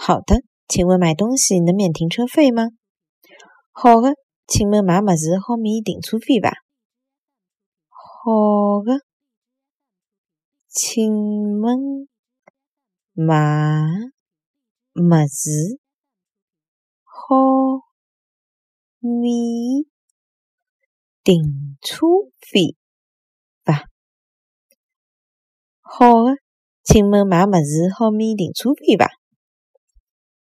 好的，请问买东西能免停车费吗？好的，请问买么子好免停车费吧？好的，请问买么子好免停车费吧？好的，请问买么子好免停车费吧？